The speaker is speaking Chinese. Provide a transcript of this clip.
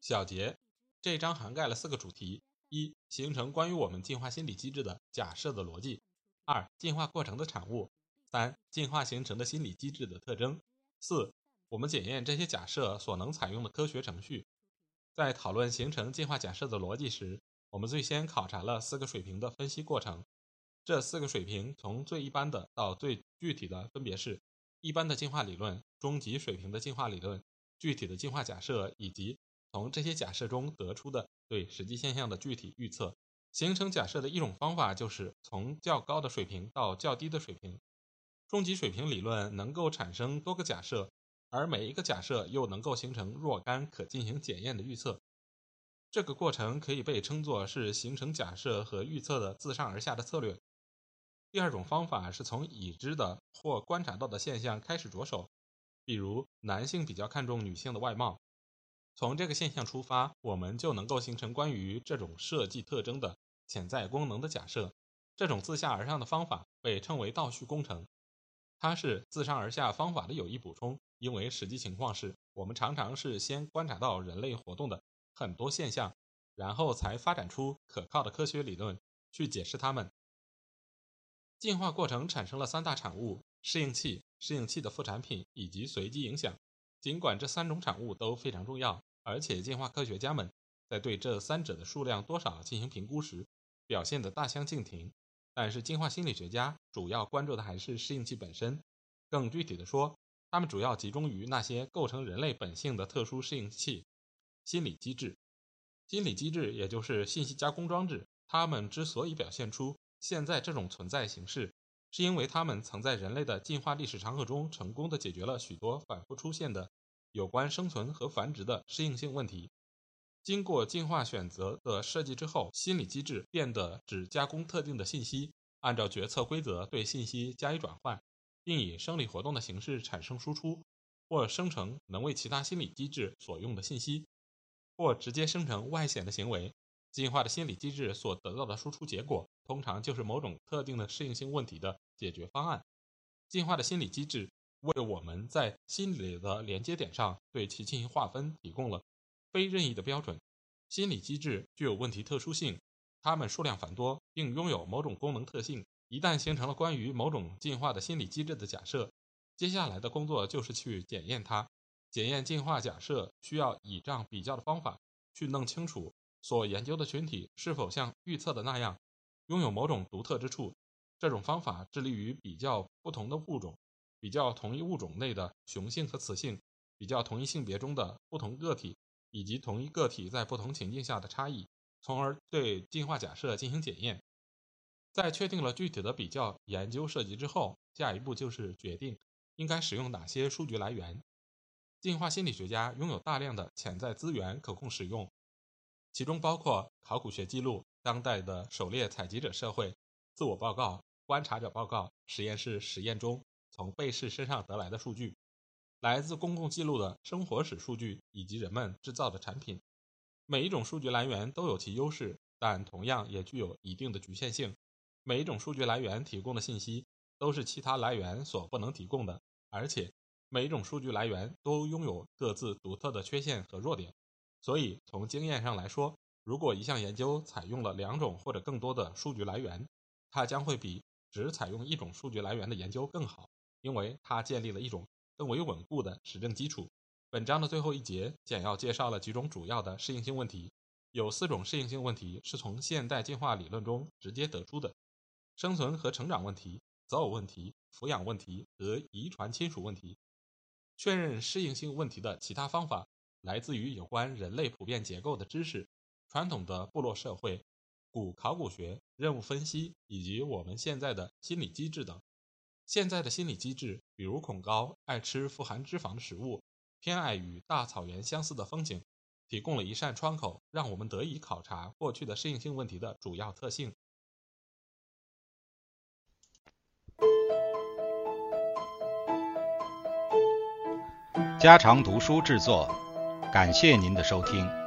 小结：这一章涵盖了四个主题：一、形成关于我们进化心理机制的假设的逻辑；二、进化过程的产物；三、进化形成的心理机制的特征；四、我们检验这些假设所能采用的科学程序。在讨论形成进化假设的逻辑时，我们最先考察了四个水平的分析过程。这四个水平从最一般的到最具体的，分别是。一般的进化理论、中级水平的进化理论、具体的进化假设，以及从这些假设中得出的对实际现象的具体预测。形成假设的一种方法就是从较高的水平到较低的水平。终极水平理论能够产生多个假设，而每一个假设又能够形成若干可进行检验的预测。这个过程可以被称作是形成假设和预测的自上而下的策略。第二种方法是从已知的或观察到的现象开始着手，比如男性比较看重女性的外貌，从这个现象出发，我们就能够形成关于这种设计特征的潜在功能的假设。这种自下而上的方法被称为倒叙工程，它是自上而下方法的有益补充，因为实际情况是我们常常是先观察到人类活动的很多现象，然后才发展出可靠的科学理论去解释它们。进化过程产生了三大产物：适应器、适应器的副产品以及随机影响。尽管这三种产物都非常重要，而且进化科学家们在对这三者的数量多少进行评估时表现得大相径庭，但是进化心理学家主要关注的还是适应器本身。更具体的说，他们主要集中于那些构成人类本性的特殊适应器——心理机制。心理机制也就是信息加工装置，它们之所以表现出。现在这种存在形式，是因为它们曾在人类的进化历史长河中成功的解决了许多反复出现的有关生存和繁殖的适应性问题。经过进化选择的设计之后，心理机制变得只加工特定的信息，按照决策规则对信息加以转换，并以生理活动的形式产生输出，或生成能为其他心理机制所用的信息，或直接生成外显的行为。进化的心理机制所得到的输出结果，通常就是某种特定的适应性问题的解决方案。进化的心理机制为我们在心理的连接点上对其进行划分提供了非任意的标准。心理机制具有问题特殊性，它们数量繁多，并拥有某种功能特性。一旦形成了关于某种进化的心理机制的假设，接下来的工作就是去检验它。检验进化假设需要倚仗比较的方法去弄清楚。所研究的群体是否像预测的那样，拥有某种独特之处？这种方法致力于比较不同的物种，比较同一物种内的雄性和雌性，比较同一性别中的不同个体，以及同一个体在不同情境下的差异，从而对进化假设进行检验。在确定了具体的比较研究设计之后，下一步就是决定应该使用哪些数据来源。进化心理学家拥有大量的潜在资源可供使用。其中包括考古学记录、当代的狩猎采集者社会、自我报告、观察者报告、实验室实验中从被试身上得来的数据、来自公共记录的生活史数据以及人们制造的产品。每一种数据来源都有其优势，但同样也具有一定的局限性。每一种数据来源提供的信息都是其他来源所不能提供的，而且每一种数据来源都拥有各自独特的缺陷和弱点。所以，从经验上来说，如果一项研究采用了两种或者更多的数据来源，它将会比只采用一种数据来源的研究更好，因为它建立了一种更为稳固的实证基础。本章的最后一节简要介绍了几种主要的适应性问题，有四种适应性问题是从现代进化理论中直接得出的：生存和成长问题、择偶问题、抚养问题和遗传亲属问题。确认适应性问题的其他方法。来自于有关人类普遍结构的知识、传统的部落社会、古考古学、任务分析以及我们现在的心理机制等。现在的心理机制，比如恐高、爱吃富含脂肪的食物、偏爱与大草原相似的风景、提供了一扇窗口，让我们得以考察过去的适应性问题的主要特性。家常读书制作，感谢您的收听。